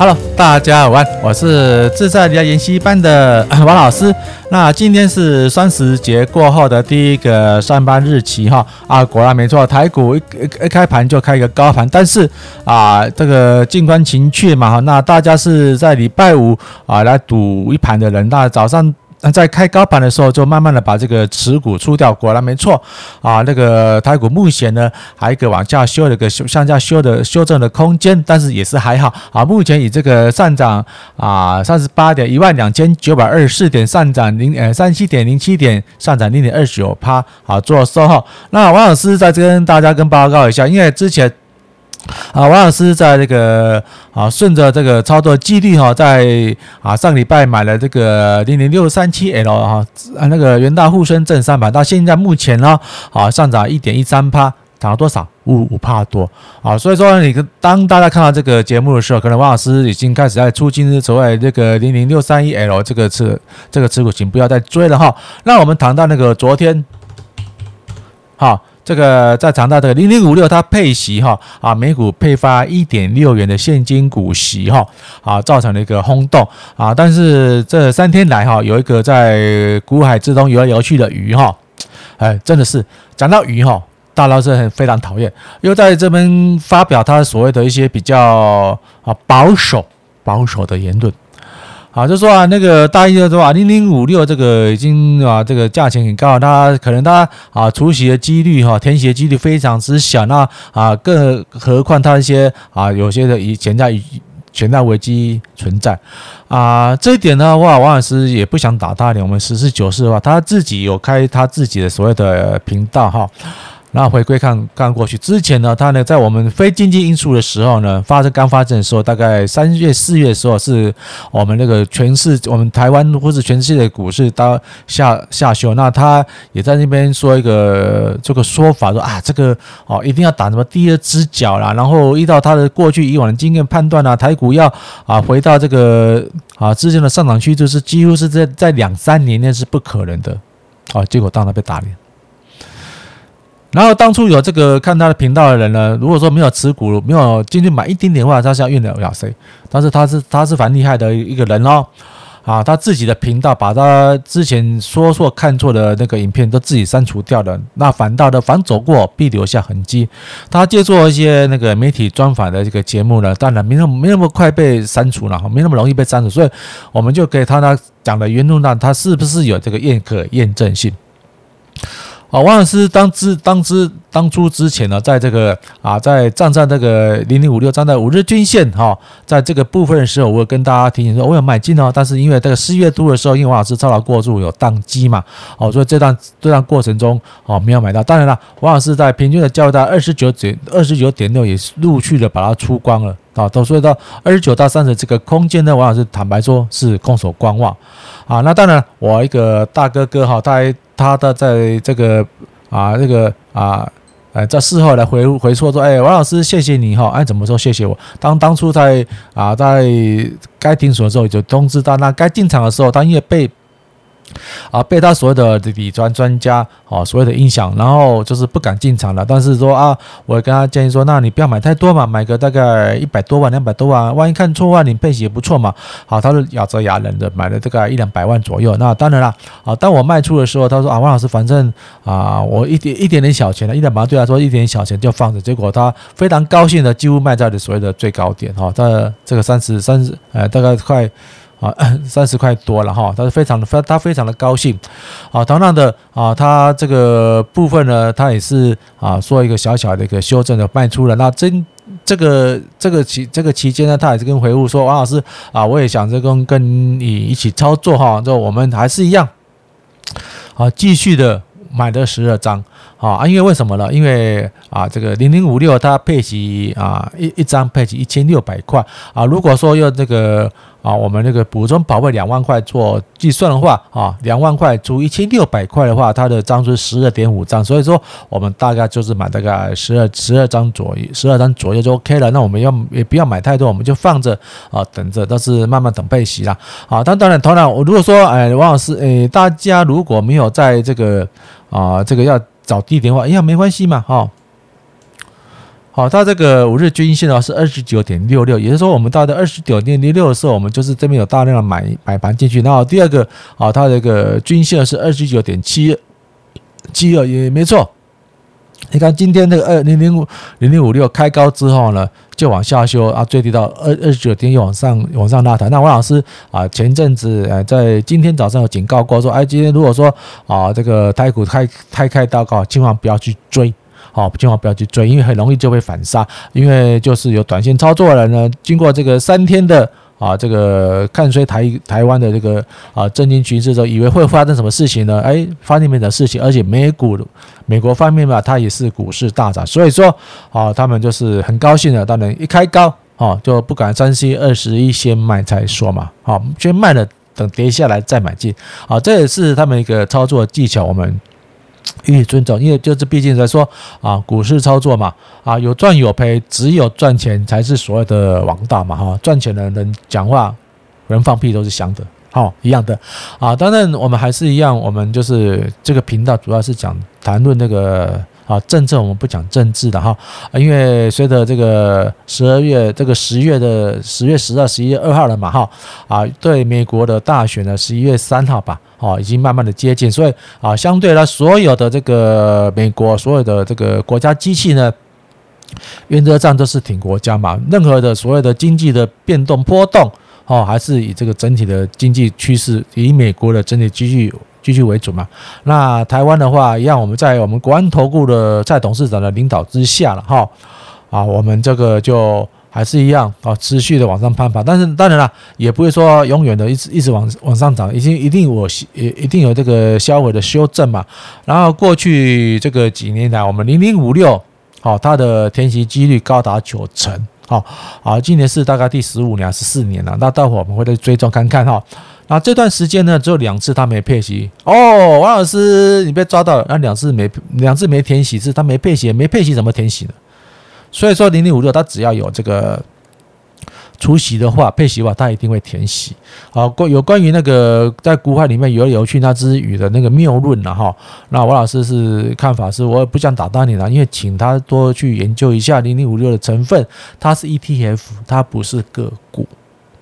Hello，大家好，我是自在家研习班的 王老师。那今天是双十节过后的第一个上班日期哈啊，果然没错，台股一一开盘就开一个高盘，但是啊，这个静观情趣嘛哈，那大家是在礼拜五啊来赌一盘的人，那早上。那在开高盘的时候，就慢慢的把这个持股出掉。果然没错啊，那个台股目前呢，还一个往下修的一个向下修的修正的空间，但是也是还好啊。目前以这个上涨啊，三十八点一万两千九百二十四点上涨零呃三七点零七点上涨零点二九趴啊做收号。那王老师在这跟大家跟报告一下，因为之前。啊，王老师在这个啊，顺着这个操作纪律哈，在啊上礼拜买了这个零零六三七 L 哈，啊那个元大沪深正三百，到现在目前呢啊上涨一点一三趴，涨了多少？五五趴多啊！所以说，你当大家看到这个节目的时候，可能王老师已经开始在出金所谓这个零零六三一 L 这个持这个持股，请不要再追了哈。那我们谈到那个昨天，好。这个在长大这个零零五六，它配息哈啊，每股配发一点六元的现金股息哈啊，造成了一个轰动啊。但是这三天来哈，有一个在股海之中游来游去的鱼哈，哎，真的是讲到鱼哈，大老师很非常讨厌，又在这边发表他所谓的一些比较啊保守保守的言论。啊，就说啊，那个大意就说啊，零零五六这个已经啊，这个价钱很高，它可能它啊出席的几率哈，填写的几率非常之小，那啊，更何况它一些啊，有些的以潜在潜在危机存在啊，这一点的话，王老师也不想打他脸，我们实事求是的话，他自己有开他自己的所谓的频道哈。那回归看看过去之前呢，它呢在我们非经济因素的时候呢，发生刚发生的时候，大概三月四月的时候，是我们那个全市我们台湾或是全世界的股市到下下修，那他也在那边说一个这个说法，说啊这个哦一定要打什么第二只脚啦，然后依照他的过去以往的经验判断啊，台股要啊回到这个啊之前的上涨区，就是几乎是在在两三年内是不可能的，啊结果当然被打脸。然后当初有这个看他的频道的人呢，如果说没有持股，没有进去买一丁点的话，他是要怨得了谁？但是他是他是蛮厉害的一个人哦，啊，他自己的频道把他之前说错看错的那个影片都自己删除掉了，那反倒的反走过必留下痕迹。他借助一些那个媒体专访的这个节目呢，当然没那么没那么快被删除了，没那么容易被删除，所以我们就给他他讲的原路呢，他是不是有这个验可验证性？啊，王老师当之当之当初之前呢，在这个啊，在站在这个零零五六站在五日均线哈，在这个部分的时候，我有跟大家提醒说，我有买进哦，但是因为这个四月度的时候，因为王老师操劳过度有宕机嘛，哦，所以这段这段过程中哦没有买到。当然了，王老师在平均的交易在二十九点二十九点六也是陆续的把它出光了啊，都所以到二十九到三十这个空间呢，王老师坦白说是空手观望啊。那当然，我一个大哥哥哈，他。他的在这个啊，这个啊，呃，在事后来回回说说，哎，王老师，谢谢你哈，哎，怎么说谢谢我？当当初在啊，在该停损的时候就通知他，那该进场的时候，他因为被。啊，被他所谓的理财专家啊，所谓的影响，然后就是不敢进场了。但是说啊，我跟他建议说，那你不要买太多嘛，买个大概一百多万、两百多万，万一看错万，你配息也不错嘛。好，他是咬着牙忍着买了这个一两百万左右。那当然了，啊，当我卖出的时候，他说啊，王老师，反正啊，我一点一点点小钱了，一两百万对他说一点小钱就放着。结果他非常高兴的，几乎卖在了所谓的最高点哈，他这个三十三十，呃，大概快。啊，三十块多了哈，他是非常的非他非常的高兴，啊，同样的啊，他这个部分呢，他也是啊，做一个小小的一个修正的卖出了。那真这个这个期这个期间呢，他也是跟回复说，王老师啊，我也想着跟跟你一起操作哈，就我们还是一样，啊，继续的买的十二张啊，因为为什么呢？因为啊，这个零零五六它配息啊，一一张配息一千六百块啊。如果说要这个啊，我们那个补充保费两万块做计算的话啊，两万块除一千六百块的话，它的张数十二点五张，所以说我们大概就是买大概十二十二张左右，十二张左右就 OK 了。那我们要也不要买太多，我们就放着啊，等着，但是慢慢等配息啦。啊，但当然，当然，我如果说哎，王老师哎，大家如果没有在这个啊，这个要。找地点的话，哎呀，没关系嘛，哈，好，它这个五日均线的话是二十九点六六，也就是说，我们到的二十九点六六的时候，我们就是这边有大量的买买盘进去。然后第二个，啊，它这个均线是二十九点七七二，也没错。你看今天那个二零零五零零五六开高之后呢，就往下修啊，最低到二二十九点又往上往上拉抬。那王老师啊，前阵子呃在今天早上有警告过说，哎，今天如果说啊这个台股开开开到高，千万不要去追，好，千万不要去追，因为很容易就会反杀，因为就是有短线操作的人呢，经过这个三天的。啊，这个看衰台台湾的这个啊震惊局势之后，以为会发生什么事情呢？哎，发生没的事情，而且美股美国方面嘛，它也是股市大涨，所以说啊，他们就是很高兴的，当然一开高啊，就不敢三七二十一先卖再说嘛，好，先卖了，等跌下来再买进，啊，这也是他们一个操作技巧，我们。予以尊重，因为就是毕竟来说啊，股市操作嘛，啊有赚有赔，只有赚钱才是所谓的王道嘛，哈，赚钱的人讲话，人放屁都是香的，好一样的，啊，当然我们还是一样，我们就是这个频道主要是讲谈论那个。啊，政策我们不讲政治的哈，因为随着这个十二月这个十月的十月十二、十一月二号了嘛哈，啊，对美国的大选呢，十一月三号吧，哦，已经慢慢的接近，所以啊，相对来所有的这个美国所有的这个国家机器呢，原则上都是挺国家嘛，任何的所谓的经济的变动波动，哦，还是以这个整体的经济趋势，以美国的整体经济。继续为主嘛，那台湾的话，一样，我们在我们国安投顾的蔡董事长的领导之下了哈，啊，我们这个就还是一样啊，持续的往上攀爬，但是当然了，也不会说永远的一直一直往往上涨，已经一定我也一定有这个销毁的修正嘛。然后过去这个几年来，我们零零五六，好，它的填息几率高达九成，好，好，今年是大概第十五年、十四年了，那待会我们会再追踪看看哈。啊，这段时间呢，只有两次他没配息哦，王老师，你被抓到了，那两次没两次没填息，是他没配息，没配息怎么填息呢？所以说零零五六，它只要有这个除息的话，配息的话，它一定会填息。好，关有关于那个在股海里面游来游去那只鱼的那个谬论了哈，那王老师是看法是，我也不想打断你了，因为请他多去研究一下零零五六的成分，它是 ETF，它不是个股。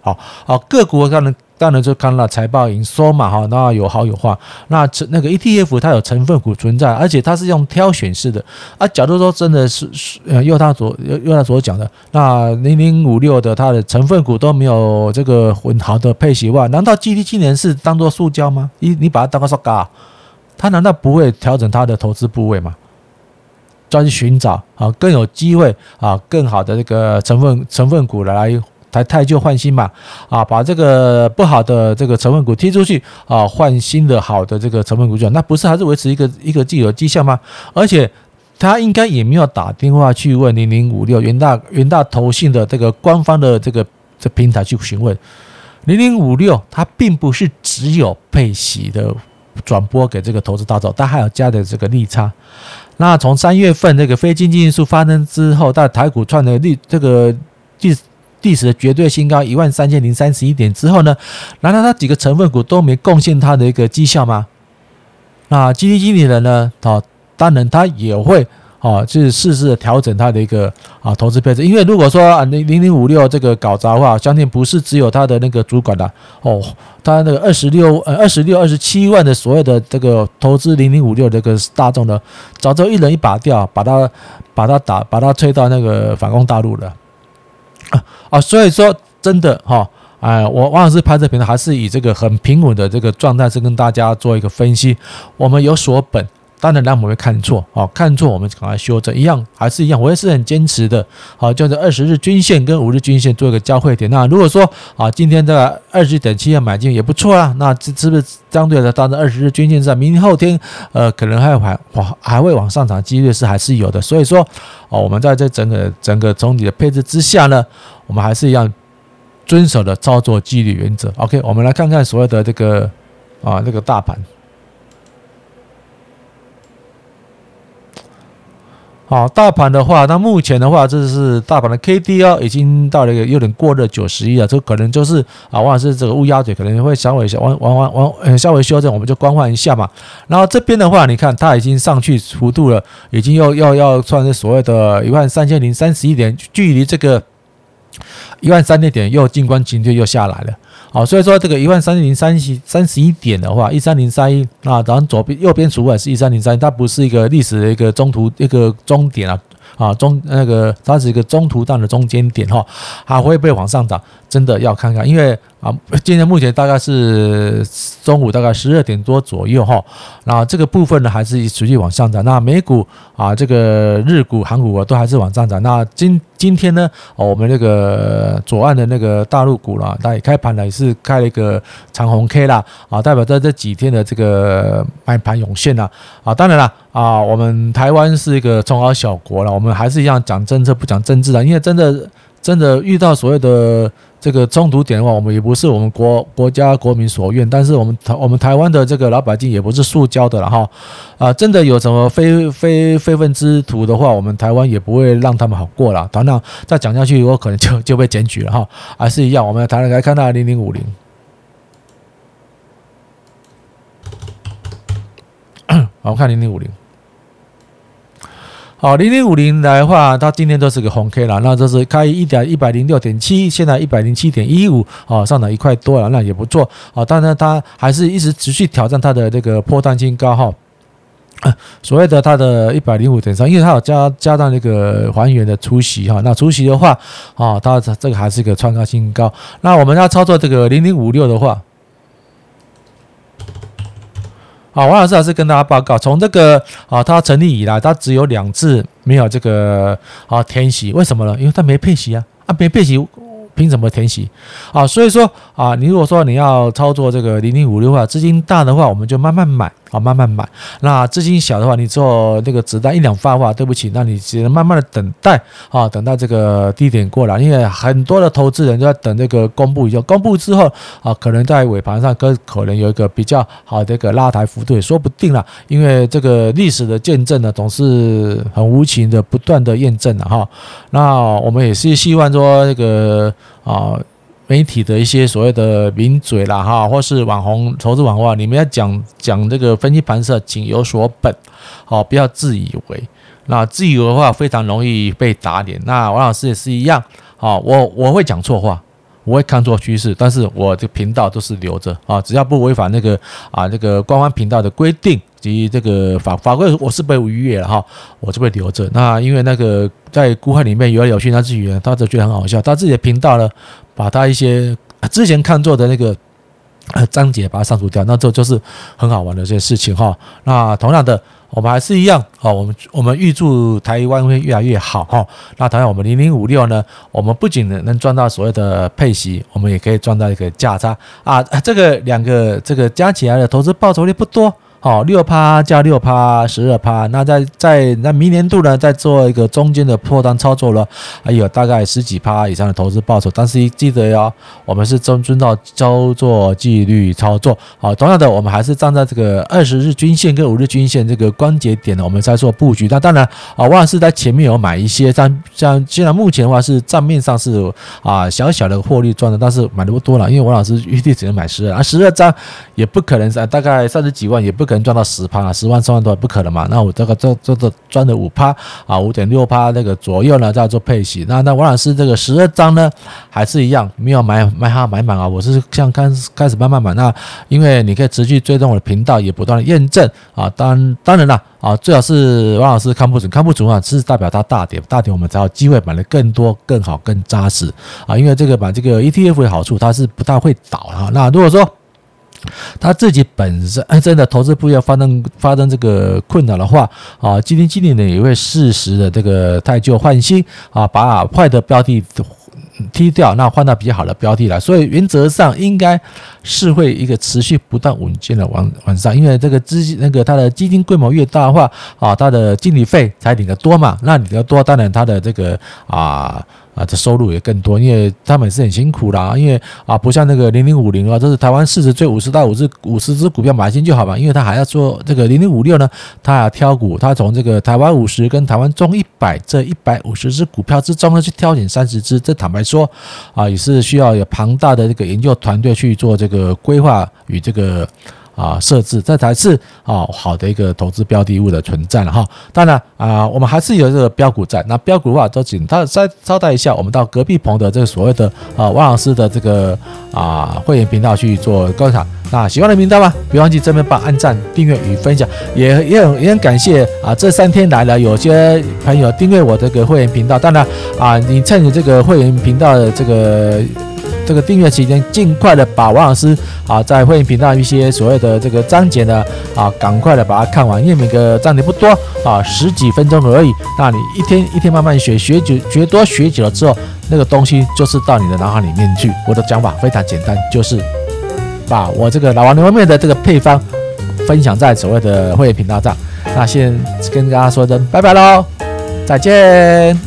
好好个股可能。当然就看了财报营收嘛，哈，那有好有坏。那成那个 ETF 它有成分股存在，而且它是用挑选式的啊。假如说真的是是呃，用他所用他所讲的，那零零五六的它的成分股都没有这个很好的配息哇，难道 GT 今年是当做塑胶吗？你你把它当个塑胶，它难道不会调整它的投资部位吗？专寻找啊更有机会啊更好的这个成分成分股来。才汰旧换新嘛，啊，把这个不好的这个成分股踢出去啊，换新的好的这个成分股就，那不是还是维持一个一个既有绩效吗？而且他应该也没有打电话去问零零五六元大元大投信的这个官方的这个这平台去询问零零五六，它并不是只有配息的转播给这个投资大众，它还有加的这个利差。那从三月份这个非经济因素发生之后，到台股创的利这个第。历史的绝对新高一万三千零三十一点之后呢，难道它几个成分股都没贡献它的一个绩效吗？那基金经理人呢？啊，当然他也会啊，就是适时的调整他的一个啊投资配置。因为如果说啊零零零五六这个搞砸的话，相信不是只有他的那个主管的哦，他那个二十六呃二十六二十七万的所有的这个投资零零五六这个大众呢，早就一人一把掉，把他把他打把他推到那个反攻大陆了。啊，所以说真的哈，哎，我王老师拍这频道还是以这个很平稳的这个状态，是跟大家做一个分析。我们有所本，当然，那我们会看错，好，看错我们赶快修正，一样还是一样，我也是很坚持的，好，就是二十日均线跟五日均线做一个交汇点。那如果说啊，今天的二十点七要买进也不错啊，那这是不是相对的，当然二十日均线在明后天，呃，可能还还还会往上涨几率是还是有的。所以说，哦，我们在这整个整个总体的配置之下呢，我们还是一样遵守的操作纪律原则。OK，我们来看看所谓的这个啊，这个大盘。好，大盘的话，那目前的话，这是大盘的 K D 哦，已经到了一个有点过热九十一了，这可能就是啊，往往是这个乌鸦嘴，可能会稍微往往往往呃稍微修正，我们就观望一下嘛。然后这边的话，你看它已经上去幅度了，已经要要要算是所谓的一万三千零三十一点，距离这个一万三千点又静观情绪又下来了。好，所以说这个一万三千零三十三十一点的话，一三零三一那，然左边右边除外是一三零三，它不是一个历史的一个中途一个终点啊。啊，中那个它是一个中途站的中间点哈，还会不会往上涨？真的要看看，因为啊，今天目前大概是中午大概十二点多左右哈，那这个部分呢还是持续往上涨。那美股啊，这个日股、韩股啊都还是往上涨。那今今天呢，我们那个左岸的那个大陆股啦，它也开盘了，也是开了一个长红 K 啦，啊，代表在这几天的这个买盘涌现啦啊。当然了啊，我们台湾是一个中小小国了，我们还是一样讲政策不讲政治的，因为真的。真的遇到所谓的这个冲突点的话，我们也不是我们国国家国民所愿，但是我们台我们台湾的这个老百姓也不是塑胶的了哈啊！真的有什么非非非分之徒的话，我们台湾也不会让他们好过了。当然再讲下去，我可能就就被检举了哈。还是一样，我们台湾来看到零零五零，好，我看零零五零。好，零零五零来的话，它今天都是个红 K 了，那这是开一点一百零六点七，现在一百零七点一五，哦，上涨一块多了，那也不错，啊，当然它还是一直持续挑战它的这个波段新高哈，所谓的它的一百零五点三，因为它有加加上那个还原的除息哈，那除息的话，啊，它这个还是一个创高新高，那我们要操作这个零零五六的话。好，王老师还是跟大家报告，从这个啊，它成立以来，它只有两次没有这个啊填息，为什么呢？因为它没配息啊，啊没配息，凭什么填息？啊，所以说啊，你如果说你要操作这个零零五六的话，资金大的话，我们就慢慢买。好，慢慢买。那资金小的话，你做那个子弹一两发的话，对不起，那你只能慢慢的等待啊，等待这个低点过来。因为很多的投资人都在等这个公布以后，公布之后啊，可能在尾盘上可可能有一个比较好的一个拉抬幅度，也说不定了。因为这个历史的见证呢，总是很无情的不断的验证了哈。那我们也是希望说这个啊。媒体的一些所谓的名嘴啦哈，或是网红投资网红啊，你们要讲讲这个分析盘势，请有所本，好，不要自以为。那自以为的话，非常容易被打脸。那王老师也是一样，好，我我会讲错话，我会看错趋势，但是我的频道都是留着啊，只要不违反那个啊那个官方频道的规定及这个法法规，我是被逾越了哈，我就会留着。那因为那个在股海里面有有些他自己，他就觉得很好笑，他自己的频道呢。把他一些之前看错的那个章节把它删除掉，那这就是很好玩的这些事情哈。那同样的，我们还是一样啊，我们我们预祝台湾会越来越好哈。那同样，我们零零五六呢，我们不仅能赚到所谓的配息，我们也可以赚到一个价差啊。这个两个这个加起来的投资报酬率不多。好，六趴加六趴，十二趴。那在在那明年度呢，再做一个中间的破单操作了，还有大概十几趴以上的投资报酬。但是记得要，我们是遵遵照操作纪律操作。好，同样的，我们还是站在这个二十日均线跟五日均线这个关节点呢，我们在做布局。那当然啊，王老师在前面有买一些，像像现在目前的话是账面上是啊小小的获利赚的，但是买的不多了，因为王老师预计只能买十二啊，十二张也不可能是大概三十几万，也不可能。赚到十趴啊，十万、三万多不可能嘛？那我这个这这个赚的五趴啊，五点六趴那个左右呢，在做配息。那那王老师这个十二张呢，还是一样没有买买哈买满啊。我是像开始开始慢慢买。那因为你可以持续追踪我的频道，也不断的验证啊。当当然了啊，最好是王老师看不准，看不准啊，是代表它大跌，大跌我们才有机会买的更多、更好、更扎实啊。因为这个买这个 ETF 的好处，它是不太会倒啊。那如果说他自己本身 真的投资部要发生发生这个困难的话啊，基金经理呢也会适时的这个汰旧换新啊，把坏的标的踢掉，那换到比较好的标的来。所以原则上应该是会一个持续不断稳健的往往上，因为这个资金那个它的基金规模越大的话啊，它的经理费才领得多嘛，那领得多，当然它的这个啊。啊，这收入也更多，因为他们是很辛苦啦。因为啊，不像那个零零五零啊，这是台湾市值最五十到五十五十只股票买进就好嘛。因为他还要做这个零零五六呢，他要挑股，他从这个台湾五十跟台湾中一百这一百五十只股票之中呢，去挑选三十只。这坦白说啊，也是需要有庞大的这个研究团队去做这个规划与这个。啊，设置这才是啊好的一个投资标的物的存在了哈。当然啊，我们还是有这个标股在。那标股的话，都请他再招待一下，我们到隔壁棚的这个所谓的啊王老师的这个啊会员频道去做观察。那喜欢的频道吗？别忘记这边帮按赞、订阅与分享，也也很也很感谢啊这三天来了有些朋友订阅我这个会员频道。当然啊，你趁你这个会员频道的这个。这个订阅期间，尽快的把王老师啊在会员频道一些所谓的这个章节呢啊，赶快的把它看完，因为每个章节不多啊，十几分钟而已。那你一天一天慢慢学，学久学多学久了之后，那个东西就是到你的脑海里面去。我的讲法非常简单，就是 把我这个老王牛肉面的这个配方分享在所谓的会员频道上。那先跟大家说声拜拜喽，再见。